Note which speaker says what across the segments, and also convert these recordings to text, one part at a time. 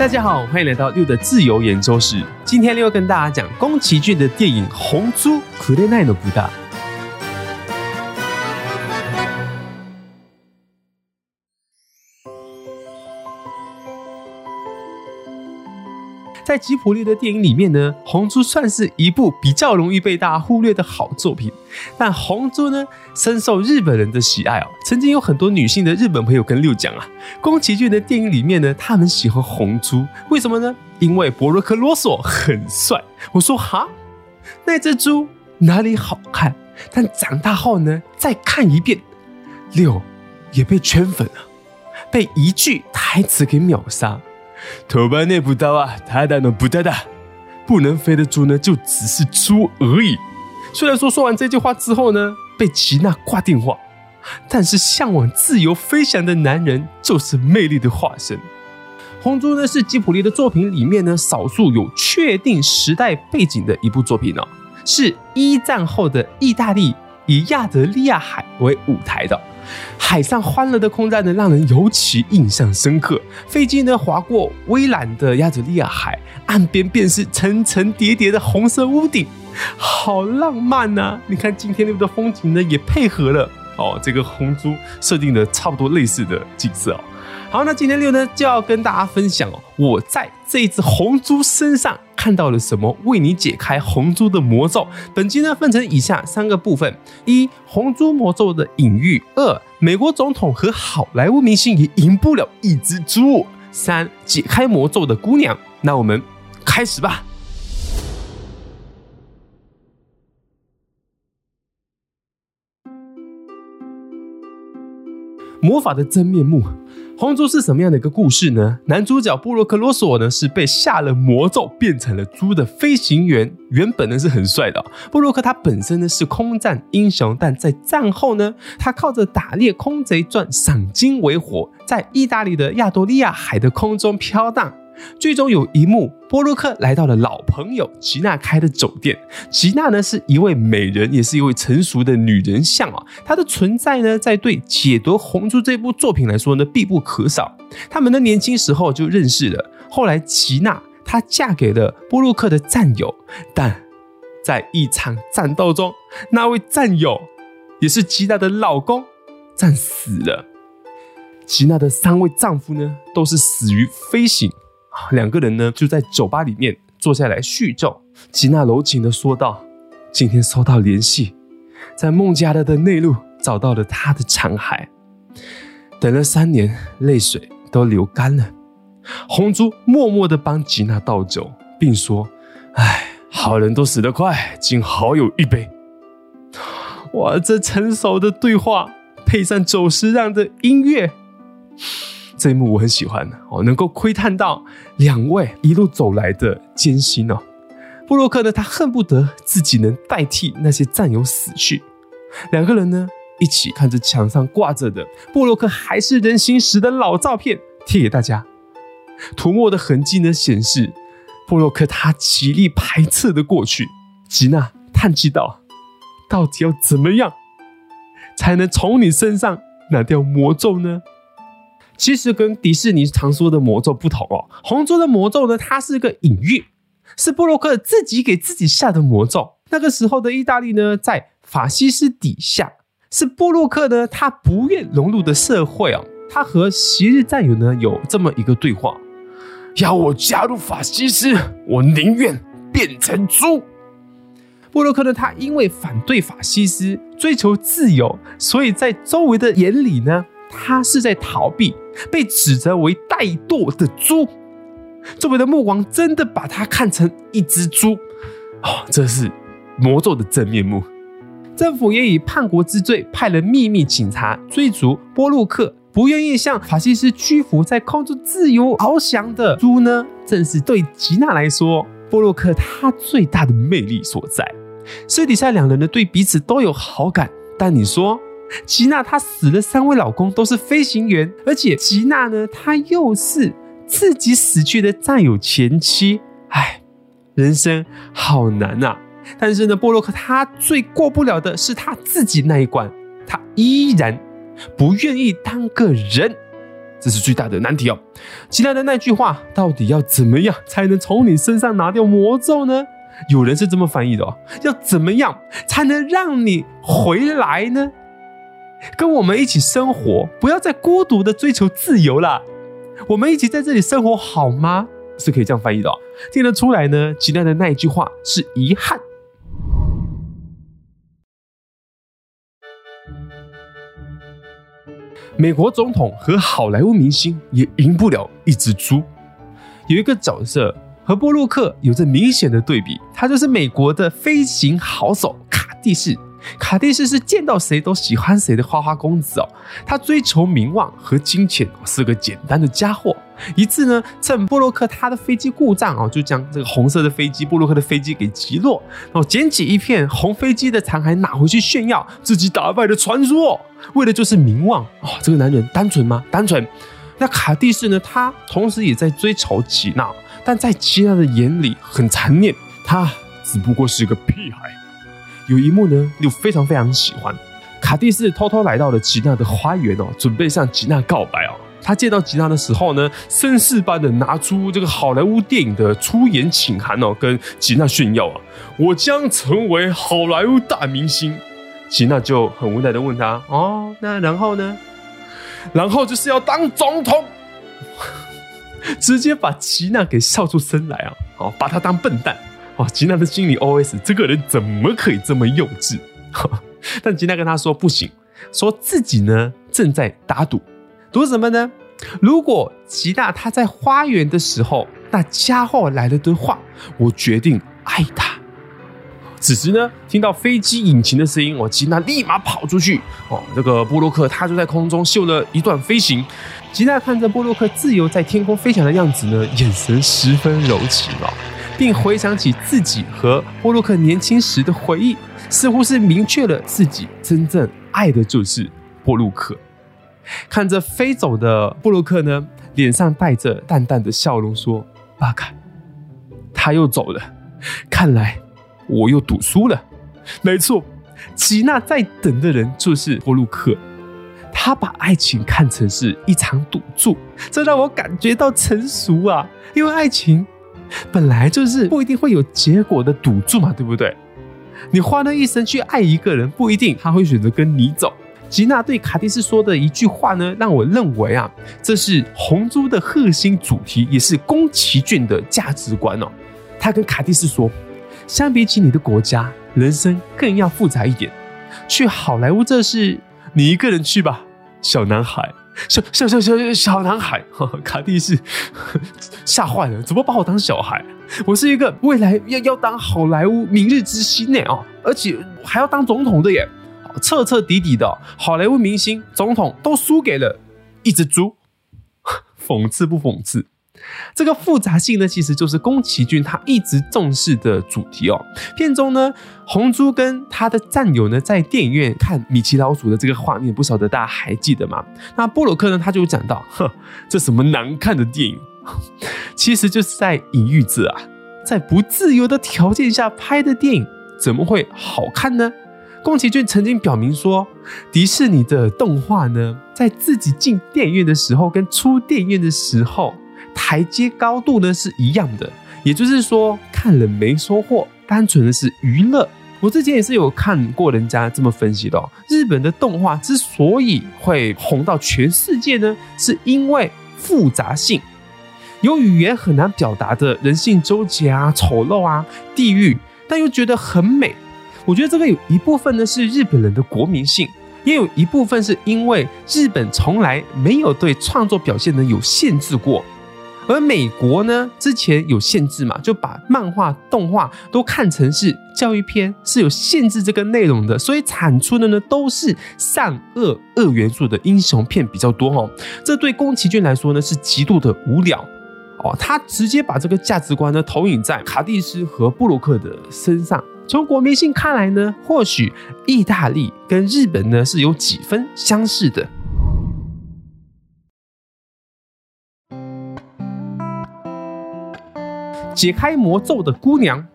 Speaker 1: 大家好，欢迎来到六的自由研究室。今天六跟大家讲宫崎骏的电影《红猪》。在吉卜力的电影里面呢，红猪算是一部比较容易被大家忽略的好作品。但红猪呢，深受日本人的喜爱哦。曾经有很多女性的日本朋友跟六讲啊，宫崎骏的电影里面呢，他们喜欢红猪，为什么呢？因为博洛克罗索很帅。我说哈，那只猪哪里好看？但长大后呢，再看一遍，六也被圈粉了，被一句台词给秒杀。头班内不到啊，他的呢不得的，不能飞的猪呢就只是猪而已。虽然说说完这句话之后呢，被吉娜挂电话，但是向往自由飞翔的男人就是魅力的化身。红猪呢是吉卜力的作品里面呢少数有确定时代背景的一部作品哦，是一战后的意大利以亚得里亚海为舞台的。海上欢乐的空战呢，让人尤其印象深刻。飞机呢划过蔚蓝的亚祖利亚海，岸边便是层层叠叠的红色屋顶，好浪漫呐、你看今天那边的风景呢，也配合了哦，这个红猪设定的差不多类似的景色哦。好，那今天六呢就要跟大家分享哦，我在这只红猪身上看到了什么，为你解开红猪的魔咒。本集呢分成以下三个部分：一、红猪魔咒的隐喻；二、美国总统和好莱坞明星也赢不了一只猪；三、解开魔咒的姑娘。那我们开始吧。魔法的真面目，红猪是什么样的一个故事呢？男主角布洛克罗索呢是被下了魔咒变成了猪的飞行员，原本呢是很帅的。布洛克他本身呢是空战英雄，但在战后呢，他靠着打猎空贼赚赏金为活，在意大利的亚多利亚海的空中飘荡。最终有一幕，波洛克来到了老朋友吉娜开的酒店。吉娜呢是一位美人，也是一位成熟的女人像啊。她的存在呢，在对解读《红猪》这部作品来说呢，必不可少。他们的年轻时候就认识了，后来吉娜她嫁给了波洛克的战友，但在一场战斗中，那位战友也是吉娜的老公战死了。吉娜的三位丈夫呢，都是死于飞行。两个人呢，就在酒吧里面坐下来叙旧。吉娜柔情的说道：“今天收到联系，在孟加拉的内陆找到了他的残骸。等了三年，泪水都流干了。”红珠默默的帮吉娜倒酒，并说：“哎，好人都死得快，敬好友一杯。”哇，这成熟的对话配上久石让的音乐。这一幕我很喜欢哦，能够窥探到两位一路走来的艰辛哦。布洛克呢，他恨不得自己能代替那些战友死去。两个人呢，一起看着墙上挂着的布洛克还是人形时的老照片，贴给大家。涂抹的痕迹呢，显示布洛克他极力排斥的过去。吉娜叹气道：“到底要怎么样才能从你身上拿掉魔咒呢？”其实跟迪士尼常说的魔咒不同哦，红猪的魔咒呢，它是个隐喻，是波洛克自己给自己下的魔咒。那个时候的意大利呢，在法西斯底下，是波洛克呢，他不愿融入的社会哦。他和昔日战友呢有这么一个对话：要我加入法西斯，我宁愿变成猪。波洛克呢，他因为反对法西斯，追求自由，所以在周围的眼里呢。他是在逃避，被指责为怠惰的猪，周围的目光真的把他看成一只猪，哦，这是魔咒的真面目。政府也以叛国之罪派了秘密警察追逐波洛克，不愿意向法西斯屈服，在空中自由翱翔的猪呢，正是对吉娜来说，波洛克他最大的魅力所在。私底下两人呢，对彼此都有好感，但你说。吉娜她死了三位老公都是飞行员，而且吉娜呢，她又是自己死去的战友前妻，唉，人生好难啊！但是呢，波洛克他最过不了的是他自己那一关，他依然不愿意当个人，这是最大的难题哦。吉娜的那句话到底要怎么样才能从你身上拿掉魔咒呢？有人是这么翻译的哦，要怎么样才能让你回来呢？跟我们一起生活，不要再孤独的追求自由了。我们一起在这里生活好吗？是可以这样翻译的哦。听得出来呢，吉娜的那一句话是遗憾。美国总统和好莱坞明星也赢不了一只猪。有一个角色和波洛克有着明显的对比，他就是美国的飞行好手卡蒂斯。卡蒂斯是见到谁都喜欢谁的花花公子哦，他追求名望和金钱，是个简单的家伙。一次呢，趁波洛克他的飞机故障哦，就将这个红色的飞机波洛克的飞机给击落，然后捡起一片红飞机的残骸拿回去炫耀自己打败的传说，为的就是名望哦。这个男人单纯吗？单纯。那卡蒂斯呢？他同时也在追求吉娜，但在吉娜的眼里很残念，他只不过是个屁孩。有一幕呢，又非常非常喜欢。卡蒂斯偷偷来到了吉娜的花园哦，准备向吉娜告白哦。他见到吉娜的时候呢，绅士般的拿出这个好莱坞电影的出演请函哦，跟吉娜炫耀啊，我将成为好莱坞大明星。吉娜就很无奈的问他哦，那然后呢？然后就是要当总统，直接把吉娜给笑出声来啊！哦，把他当笨蛋。哦，吉娜的心里 OS：这个人怎么可以这么幼稚？但吉娜跟他说不行，说自己呢正在打赌，赌什么呢？如果吉娜她在花园的时候，那家伙来了的话，我决定爱他。此时呢，听到飞机引擎的声音，我吉娜立马跑出去。哦，这个波洛克他就在空中秀了一段飞行。吉娜看着波洛克自由在天空飞翔的样子呢，眼神十分柔情哦。并回想起自己和波洛克年轻时的回忆，似乎是明确了自己真正爱的就是波洛克。看着飞走的波洛克呢，脸上带着淡淡的笑容，说：“巴卡，他又走了，看来我又赌输了。”没错，吉娜在等的人就是波洛克，他把爱情看成是一场赌注，这让我感觉到成熟啊，因为爱情。本来就是不一定会有结果的赌注嘛，对不对？你花了一生去爱一个人，不一定他会选择跟你走。吉娜对卡蒂斯说的一句话呢，让我认为啊，这是红猪的核心主题，也是宫崎骏的价值观哦。他跟卡蒂斯说，相比起你的国家，人生更要复杂一点。去好莱坞这事，你一个人去吧，小男孩。小小小小小男孩，卡蒂是吓坏了，怎么把我当小孩？我是一个未来要要当好莱坞明日之星呢哦，而且还要当总统的耶，彻彻底底的好莱坞明星总统都输给了一只猪，讽刺不讽刺？这个复杂性呢，其实就是宫崎骏他一直重视的主题哦。片中呢，红猪跟他的战友呢，在电影院看米奇老鼠的这个画面，不晓得大家还记得吗？那波洛克呢，他就讲到：“哼，这什么难看的电影，其实就是在隐喻着啊，在不自由的条件下拍的电影，怎么会好看呢？”宫崎骏曾经表明说，迪士尼的动画呢，在自己进电影院的时候跟出电影院的时候。台阶高度呢是一样的，也就是说看了没收获，单纯的是娱乐。我之前也是有看过人家这么分析的哦，日本的动画之所以会红到全世界呢，是因为复杂性，有语言很难表达的人性纠结啊、丑陋啊、地狱，但又觉得很美。我觉得这个有一部分呢是日本人的国民性，也有一部分是因为日本从来没有对创作表现呢有限制过。而美国呢，之前有限制嘛，就把漫画、动画都看成是教育片，是有限制这个内容的，所以产出的呢都是善恶二元素的英雄片比较多哦。这对宫崎骏来说呢是极度的无聊哦，他直接把这个价值观呢投影在卡蒂斯和布洛克的身上。从国民性看来呢，或许意大利跟日本呢是有几分相似的。解开魔咒的姑娘，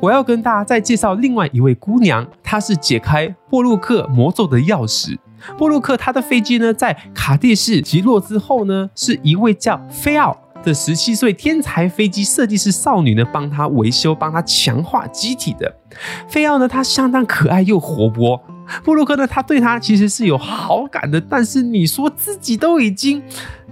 Speaker 1: 我要跟大家再介绍另外一位姑娘，她是解开波洛克魔咒的钥匙。波洛克他的飞机呢，在卡蒂市击落之后呢，是一位叫菲奥的十七岁天才飞机设计师少女呢，帮他维修、帮他强化机体的。菲奥呢，她相当可爱又活泼。波洛克呢，他对他其实是有好感的，但是你说自己都已经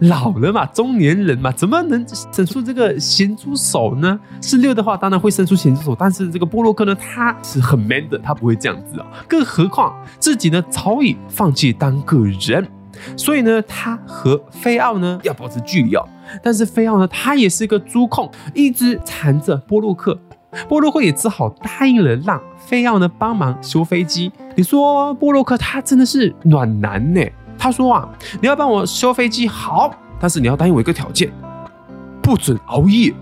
Speaker 1: 老了嘛，中年人嘛，怎么能伸出这个咸猪手呢？是六的话，当然会伸出咸猪手，但是这个波洛克呢，他是很 man 的，他不会这样子啊。更何况自己呢，早已放弃当个人，所以呢，他和菲奥呢要保持距离哦。但是菲奥呢，他也是一个猪控，一直缠着波洛克。波洛克也只好答应了，让菲奥呢帮忙修飞机。你说波洛克他真的是暖男呢？他说啊，你要帮我修飞机好，但是你要答应我一个条件，不准熬夜，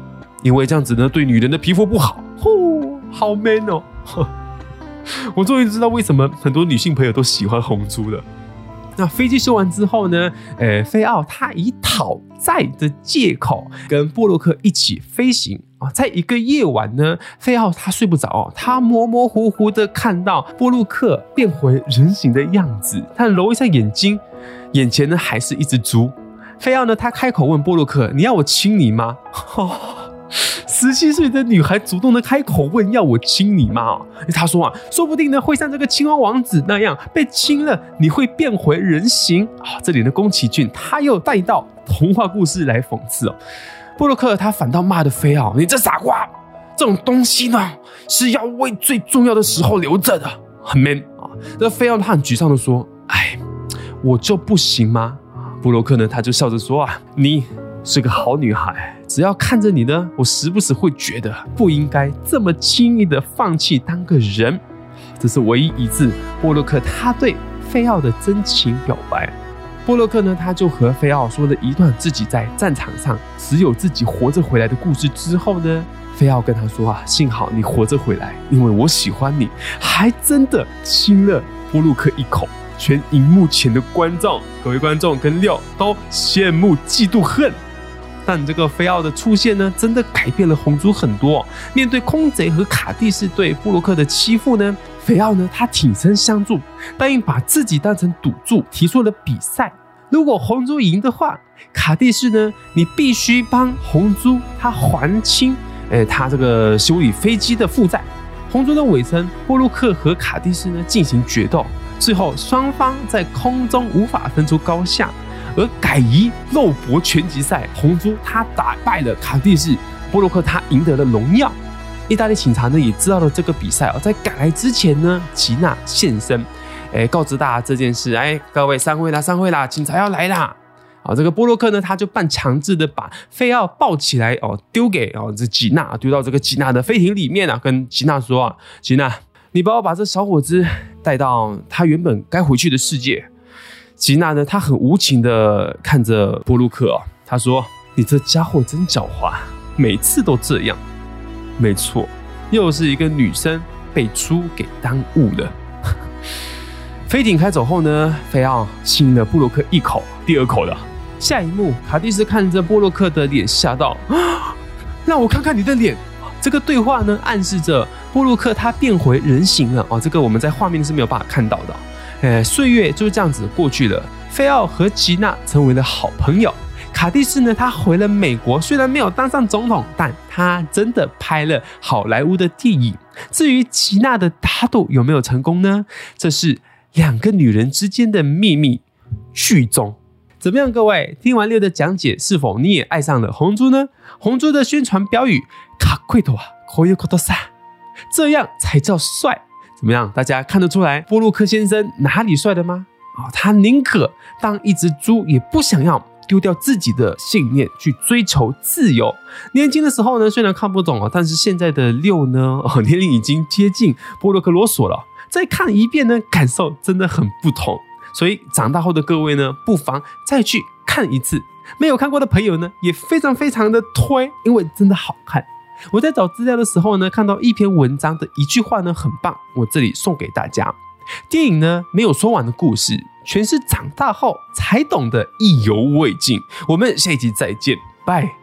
Speaker 1: 因为这样子呢对女人的皮肤不好。呼，好 man 哦！我终于知道为什么很多女性朋友都喜欢红猪了。那飞机修完之后呢，呃，菲奥他以讨债的借口跟波洛克一起飞行啊。在一个夜晚呢，菲奥他睡不着，他模模糊糊的看到波洛克变回人形的样子，他揉一下眼睛，眼前呢还是一只猪。菲奥呢，他开口问波洛克：“你要我亲你吗？” 十七岁的女孩主动的开口问要我亲你吗？他说啊，说不定呢会像这个青蛙王子那样被亲了，你会变回人形啊。这里的宫崎骏他又带到童话故事来讽刺哦。布洛克他反倒骂的菲奥，你这傻瓜，这种东西呢是要为最重要的时候留着的，很 man 啊。那菲奥他很沮丧的说，哎，我就不行吗？布洛克呢他就笑着说啊，你是个好女孩。只要看着你呢，我时不时会觉得不应该这么轻易的放弃当个人。这是唯一一次布洛克他对菲奥的真情表白。波洛克呢，他就和菲奥说了一段自己在战场上只有自己活着回来的故事之后呢，菲奥跟他说啊，幸好你活着回来，因为我喜欢你，还真的亲了波洛克一口。全荧幕前的观众，各位观众跟六都羡慕嫉妒恨。但这个菲奥的出现呢，真的改变了红猪很多。面对空贼和卡蒂斯对布洛克的欺负呢，菲奥呢，他挺身相助，答应把自己当成赌注，提出了比赛。如果红猪赢的话，卡蒂斯呢，你必须帮红猪他还清，诶，他这个修理飞机的负债。红猪的尾声，波洛克和卡蒂斯呢进行决斗，最后双方在空中无法分出高下。而改以肉搏拳击赛，红猪他打败了卡蒂斯，波洛克他赢得了荣耀。意大利警察呢也知道了这个比赛哦，在赶来之前呢，吉娜现身，哎，告知大家这件事。哎，各位散会啦，散会啦，警察要来啦！啊，这个波洛克呢，他就半强制的把菲奥抱起来哦，丢给哦这吉娜，丢到这个吉娜的飞艇里面啊，跟吉娜说啊，吉娜，你帮我把这小伙子带到他原本该回去的世界。吉娜呢，她很无情的看着波洛克哦，她说：“你这家伙真狡猾，每次都这样。”没错，又是一个女生被猪给耽误了。飞艇开走后呢，菲奥亲了布洛克一口，第二口了。下一幕，卡蒂斯看着布洛克的脸，吓到啊：“让我看看你的脸。”这个对话呢，暗示着布洛克他变回人形了哦。这个我们在画面是没有办法看到的。哎，岁月就这样子过去了。菲奥和吉娜成为了好朋友。卡蒂斯呢，他回了美国，虽然没有当上总统，但他真的拍了好莱坞的电影。至于吉娜的打赌有没有成功呢？这是两个女人之间的秘密。剧中怎么样？各位听完六的讲解，是否你也爱上了红猪呢？红猪的宣传标语：卡贵多啊，可以可多萨，这样才叫帅。怎么样？大家看得出来波洛克先生哪里帅的吗？啊、哦，他宁可当一只猪，也不想要丢掉自己的信念去追求自由。年轻的时候呢，虽然看不懂啊，但是现在的六呢，哦，年龄已经接近波洛克罗索了。再看一遍呢，感受真的很不同。所以长大后的各位呢，不妨再去看一次。没有看过的朋友呢，也非常非常的推，因为真的好看。我在找资料的时候呢，看到一篇文章的一句话呢，很棒，我这里送给大家。电影呢，没有说完的故事，全是长大后才懂得意犹未尽。我们下一集再见，拜。